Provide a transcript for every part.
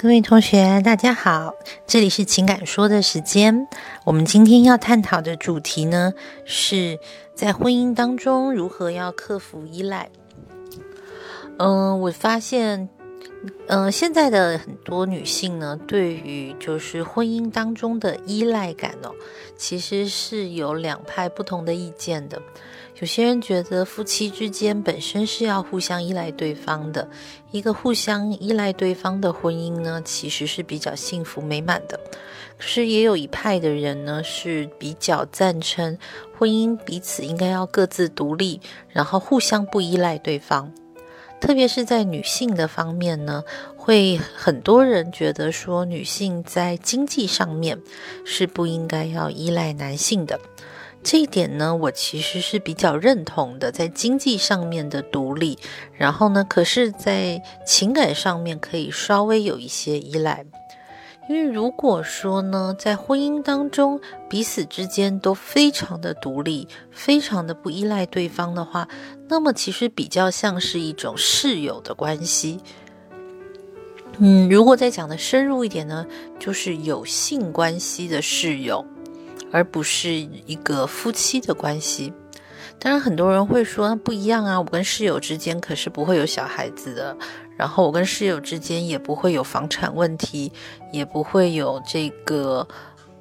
各位同学，大家好，这里是情感说的时间。我们今天要探讨的主题呢，是在婚姻当中如何要克服依赖。嗯，我发现，嗯，现在的很多女性呢，对于就是婚姻当中的依赖感哦，其实是有两派不同的意见的。有些人觉得夫妻之间本身是要互相依赖对方的，一个互相依赖对方的婚姻呢，其实是比较幸福美满的。可是也有一派的人呢，是比较赞成婚姻彼此应该要各自独立，然后互相不依赖对方。特别是在女性的方面呢，会很多人觉得说，女性在经济上面是不应该要依赖男性的。这一点呢，我其实是比较认同的，在经济上面的独立，然后呢，可是，在情感上面可以稍微有一些依赖。因为如果说呢，在婚姻当中彼此之间都非常的独立，非常的不依赖对方的话，那么其实比较像是一种室友的关系。嗯，如果再讲的深入一点呢，就是有性关系的室友。而不是一个夫妻的关系。当然，很多人会说那不一样啊，我跟室友之间可是不会有小孩子的，然后我跟室友之间也不会有房产问题，也不会有这个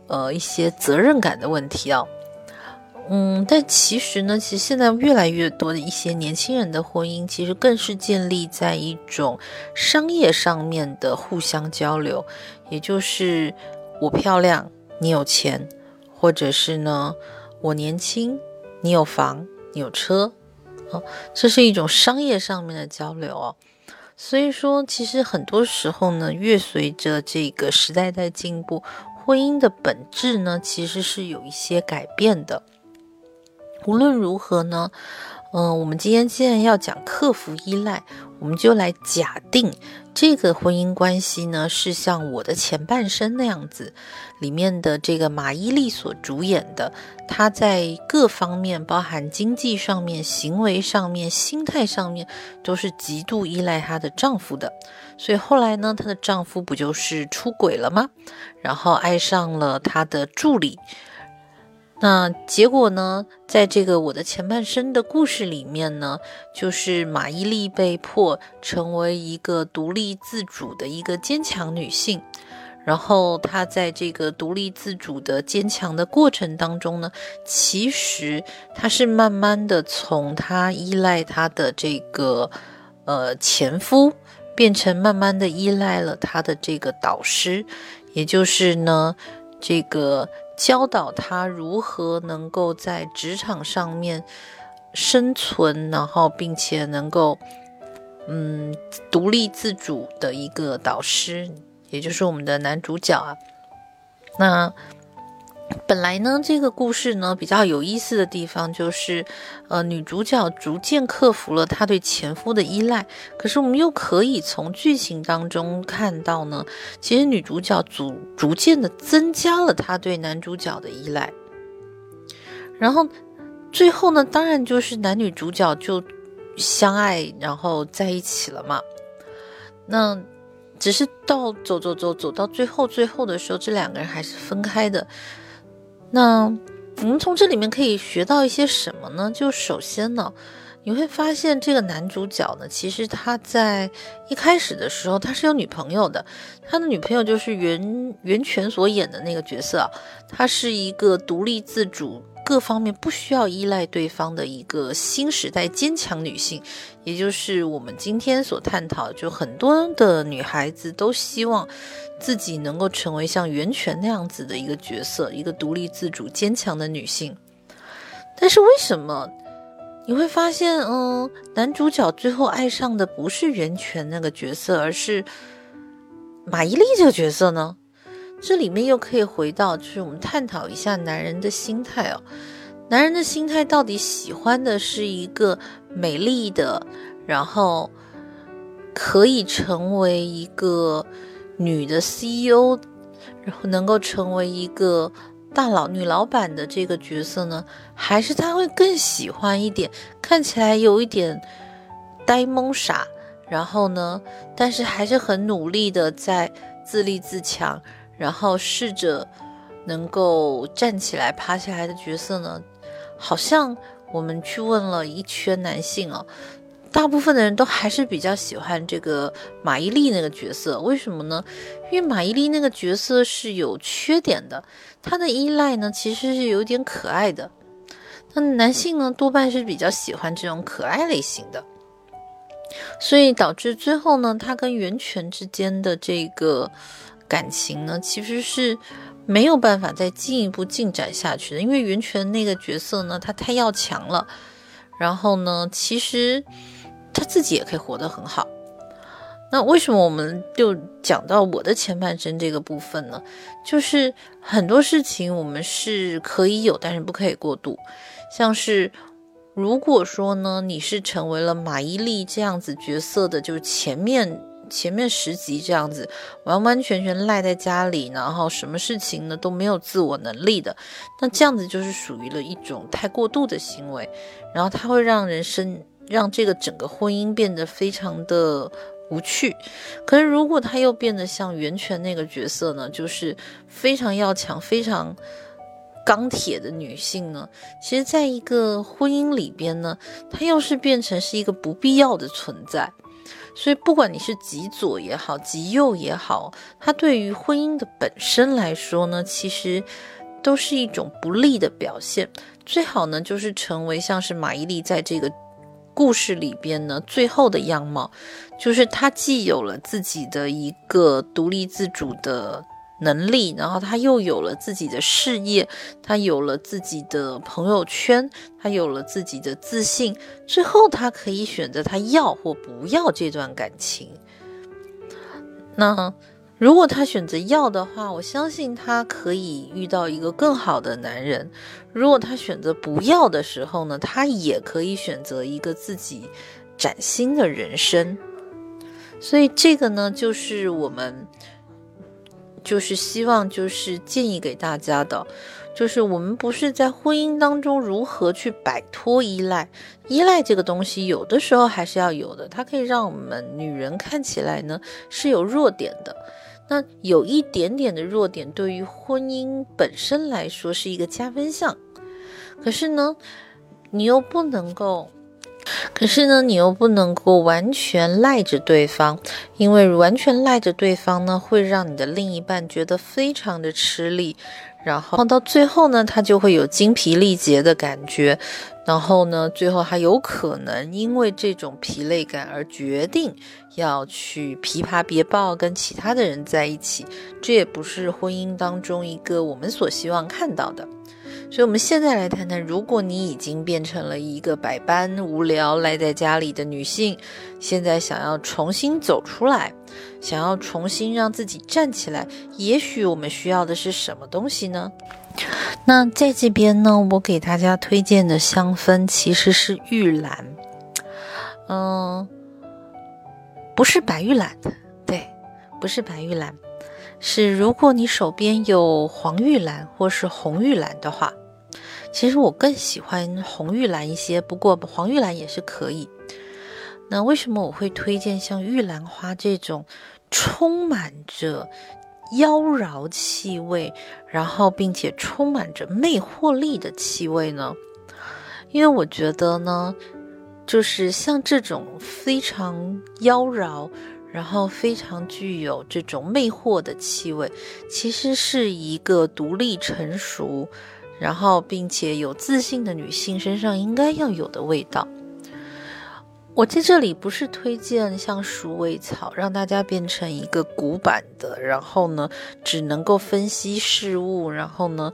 呃一些责任感的问题啊。嗯，但其实呢，其实现在越来越多的一些年轻人的婚姻，其实更是建立在一种商业上面的互相交流，也就是我漂亮，你有钱。或者是呢，我年轻，你有房，你有车，哦，这是一种商业上面的交流哦。所以说，其实很多时候呢，越随着这个时代在进步，婚姻的本质呢，其实是有一些改变的。无论如何呢。嗯，我们今天既然要讲克服依赖，我们就来假定这个婚姻关系呢是像我的前半生那样子，里面的这个马伊琍所主演的，她在各方面，包含经济上面、行为上面、心态上面，都是极度依赖她的丈夫的。所以后来呢，她的丈夫不就是出轨了吗？然后爱上了她的助理。那结果呢？在这个我的前半生的故事里面呢，就是马伊琍被迫成为一个独立自主的一个坚强女性，然后她在这个独立自主的坚强的过程当中呢，其实她是慢慢的从她依赖她的这个呃前夫，变成慢慢的依赖了她的这个导师，也就是呢这个。教导他如何能够在职场上面生存，然后并且能够嗯独立自主的一个导师，也就是我们的男主角啊。那。本来呢，这个故事呢比较有意思的地方就是，呃，女主角逐渐克服了她对前夫的依赖。可是我们又可以从剧情当中看到呢，其实女主角逐逐渐的增加了她对男主角的依赖。然后最后呢，当然就是男女主角就相爱，然后在一起了嘛。那只是到走走走走到最后最后的时候，这两个人还是分开的。那我们从这里面可以学到一些什么呢？就首先呢，你会发现这个男主角呢，其实他在一开始的时候他是有女朋友的，他的女朋友就是袁袁泉所演的那个角色，他是一个独立自主。各方面不需要依赖对方的一个新时代坚强女性，也就是我们今天所探讨，就很多的女孩子都希望自己能够成为像袁泉那样子的一个角色，一个独立自主、坚强的女性。但是为什么你会发现，嗯，男主角最后爱上的不是袁泉那个角色，而是马伊琍这个角色呢？这里面又可以回到，就是我们探讨一下男人的心态哦。男人的心态到底喜欢的是一个美丽的，然后可以成为一个女的 CEO，然后能够成为一个大佬、女老板的这个角色呢？还是他会更喜欢一点，看起来有一点呆萌傻，然后呢，但是还是很努力的在自立自强，然后试着能够站起来、爬起来的角色呢，好像我们去问了一圈男性哦。大部分的人都还是比较喜欢这个马伊琍那个角色，为什么呢？因为马伊琍那个角色是有缺点的，她的依赖呢其实是有点可爱的。那男性呢多半是比较喜欢这种可爱类型的，所以导致最后呢，他跟袁泉之间的这个感情呢，其实是没有办法再进一步进展下去的，因为袁泉那个角色呢，他太要强了，然后呢，其实。他自己也可以活得很好，那为什么我们就讲到我的前半生这个部分呢？就是很多事情我们是可以有，但是不可以过度。像是如果说呢，你是成为了马伊琍这样子角色的，就是前面前面十集这样子，完完全全赖在家里，然后什么事情呢都没有自我能力的，那这样子就是属于了一种太过度的行为，然后它会让人生。让这个整个婚姻变得非常的无趣。可是，如果他又变得像袁泉那个角色呢，就是非常要强、非常钢铁的女性呢，其实，在一个婚姻里边呢，她又是变成是一个不必要的存在。所以，不管你是极左也好，极右也好，它对于婚姻的本身来说呢，其实都是一种不利的表现。最好呢，就是成为像是马伊琍在这个。故事里边呢，最后的样貌，就是他既有了自己的一个独立自主的能力，然后他又有了自己的事业，他有了自己的朋友圈，他有了自己的自信，最后他可以选择他要或不要这段感情。那。如果他选择要的话，我相信他可以遇到一个更好的男人。如果他选择不要的时候呢，他也可以选择一个自己崭新的人生。所以这个呢，就是我们就是希望就是建议给大家的，就是我们不是在婚姻当中如何去摆脱依赖，依赖这个东西有的时候还是要有的，它可以让我们女人看起来呢是有弱点的。那有一点点的弱点，对于婚姻本身来说是一个加分项。可是呢，你又不能够，可是呢，你又不能够完全赖着对方，因为完全赖着对方呢，会让你的另一半觉得非常的吃力，然后到最后呢，他就会有精疲力竭的感觉。然后呢，最后还有可能因为这种疲累感而决定要去琵琶别抱，跟其他的人在一起，这也不是婚姻当中一个我们所希望看到的。所以，我们现在来谈谈，如果你已经变成了一个百般无聊赖在家里的女性，现在想要重新走出来，想要重新让自己站起来，也许我们需要的是什么东西呢？那在这边呢，我给大家推荐的香氛其实是玉兰，嗯，不是白玉兰的，对，不是白玉兰，是如果你手边有黄玉兰或是红玉兰的话，其实我更喜欢红玉兰一些，不过黄玉兰也是可以。那为什么我会推荐像玉兰花这种充满着？妖娆气味，然后并且充满着魅惑力的气味呢？因为我觉得呢，就是像这种非常妖娆，然后非常具有这种魅惑的气味，其实是一个独立成熟，然后并且有自信的女性身上应该要有的味道。我在这里不是推荐像鼠尾草，让大家变成一个古板的，然后呢，只能够分析事物，然后呢，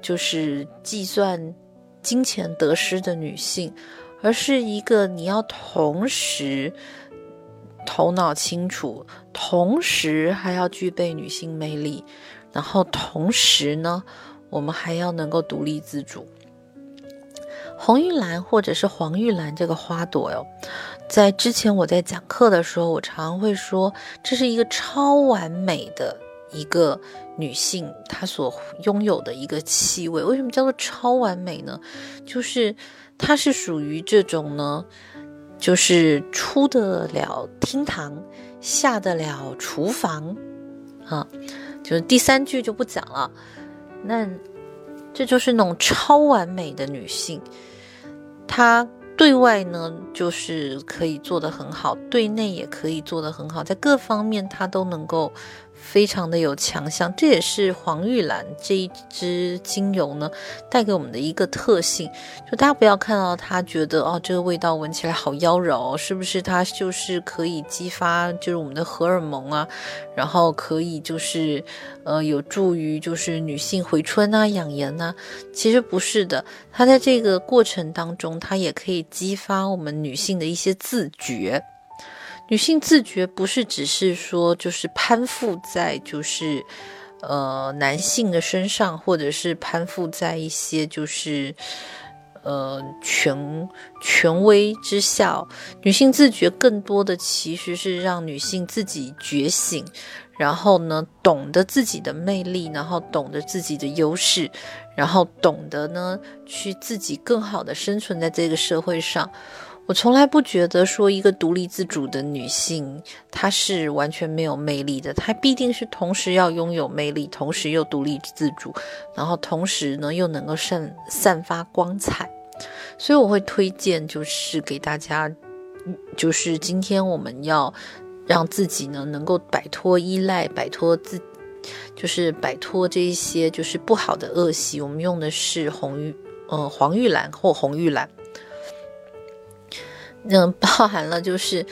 就是计算金钱得失的女性，而是一个你要同时头脑清楚，同时还要具备女性魅力，然后同时呢，我们还要能够独立自主。红玉兰或者是黄玉兰这个花朵哟，在之前我在讲课的时候，我常会说这是一个超完美的一个女性，她所拥有的一个气味。为什么叫做超完美呢？就是它是属于这种呢，就是出得了厅堂，下得了厨房，啊，就是第三句就不讲了。那这就是那种超完美的女性，她对外呢就是可以做得很好，对内也可以做得很好，在各方面她都能够。非常的有强项，这也是黄玉兰这一支精油呢带给我们的一个特性。就大家不要看到它觉得哦，这个味道闻起来好妖娆，是不是？它就是可以激发就是我们的荷尔蒙啊，然后可以就是呃有助于就是女性回春啊、养颜呐。其实不是的，它在这个过程当中，它也可以激发我们女性的一些自觉。女性自觉不是只是说就是攀附在就是呃男性的身上，或者是攀附在一些就是呃权权威之下。女性自觉更多的其实是让女性自己觉醒，然后呢懂得自己的魅力，然后懂得自己的优势，然后懂得呢去自己更好的生存在这个社会上。我从来不觉得说一个独立自主的女性，她是完全没有魅力的。她必定是同时要拥有魅力，同时又独立自主，然后同时呢又能够散散发光彩。所以我会推荐，就是给大家，就是今天我们要让自己呢能够摆脱依赖，摆脱自，就是摆脱这一些就是不好的恶习。我们用的是红玉，呃，黄玉兰或红玉兰。嗯，包含了就是，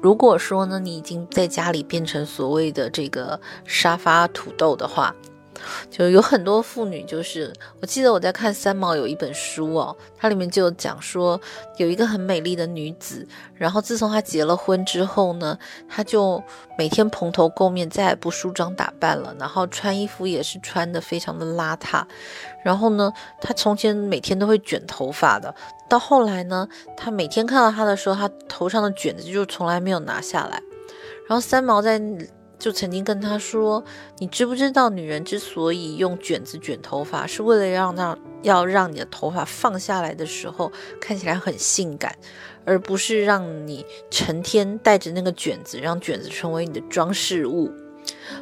如果说呢，你已经在家里变成所谓的这个沙发土豆的话。就有很多妇女，就是我记得我在看三毛有一本书哦，它里面就讲说有一个很美丽的女子，然后自从她结了婚之后呢，她就每天蓬头垢面，再也不梳妆打扮了，然后穿衣服也是穿的非常的邋遢，然后呢，她从前每天都会卷头发的，到后来呢，她每天看到她的时候，她头上的卷子就从来没有拿下来，然后三毛在。就曾经跟他说：“你知不知道，女人之所以用卷子卷头发，是为了让让要让你的头发放下来的时候看起来很性感，而不是让你成天带着那个卷子，让卷子成为你的装饰物。”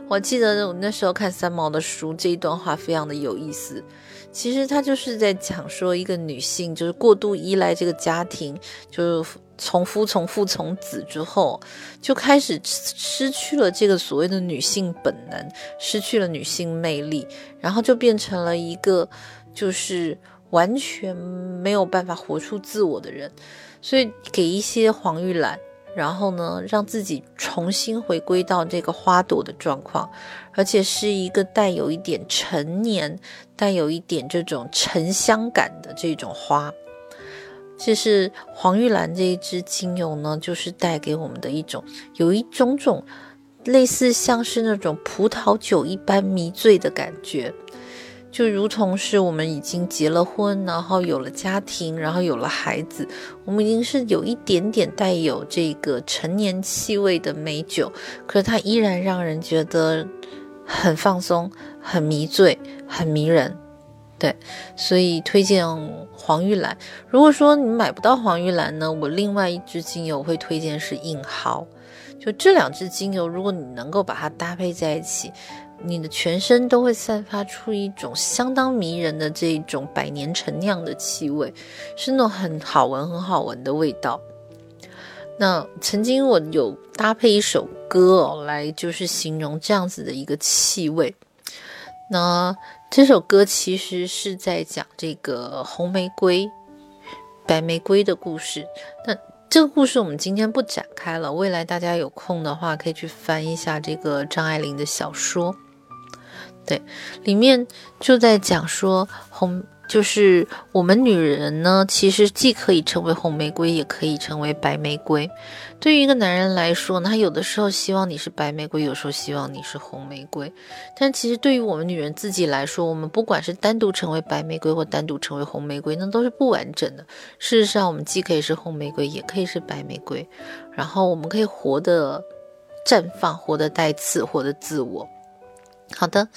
我记得我那时候看三毛的书，这一段话非常的有意思。其实他就是在讲说，一个女性就是过度依赖这个家庭，就从夫从父从子之后，就开始失去了这个所谓的女性本能，失去了女性魅力，然后就变成了一个就是完全没有办法活出自我的人。所以给一些黄玉兰，然后呢，让自己重新回归到这个花朵的状况，而且是一个带有一点陈年、带有一点这种沉香感的这种花。其实黄玉兰这一支精油呢，就是带给我们的一种，有一种种类似像是那种葡萄酒一般迷醉的感觉，就如同是我们已经结了婚，然后有了家庭，然后有了孩子，我们已经是有一点点带有这个成年气味的美酒，可是它依然让人觉得很放松、很迷醉、很迷人。对，所以推荐黄玉兰。如果说你买不到黄玉兰呢，我另外一支精油会推荐是硬蒿。就这两支精油，如果你能够把它搭配在一起，你的全身都会散发出一种相当迷人的这种百年陈酿的气味，是那种很好闻、很好闻的味道。那曾经我有搭配一首歌哦，来就是形容这样子的一个气味。那这首歌其实是在讲这个红玫瑰、白玫瑰的故事。那这个故事我们今天不展开了，未来大家有空的话可以去翻一下这个张爱玲的小说。对，里面就在讲说红。就是我们女人呢，其实既可以成为红玫瑰，也可以成为白玫瑰。对于一个男人来说呢，他有的时候希望你是白玫瑰，有时候希望你是红玫瑰。但其实对于我们女人自己来说，我们不管是单独成为白玫瑰，或单独成为红玫瑰，那都是不完整的。事实上，我们既可以是红玫瑰，也可以是白玫瑰。然后我们可以活得绽放，活得带刺，活得自我。好的，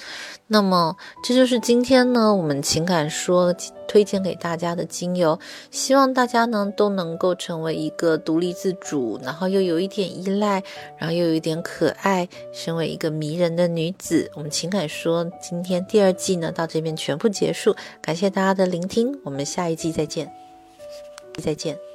那么这就是今天呢，我们情感说推荐给大家的精油，希望大家呢都能够成为一个独立自主，然后又有一点依赖，然后又有一点可爱，身为一个迷人的女子。我们情感说今天第二季呢到这边全部结束，感谢大家的聆听，我们下一季再见，再见。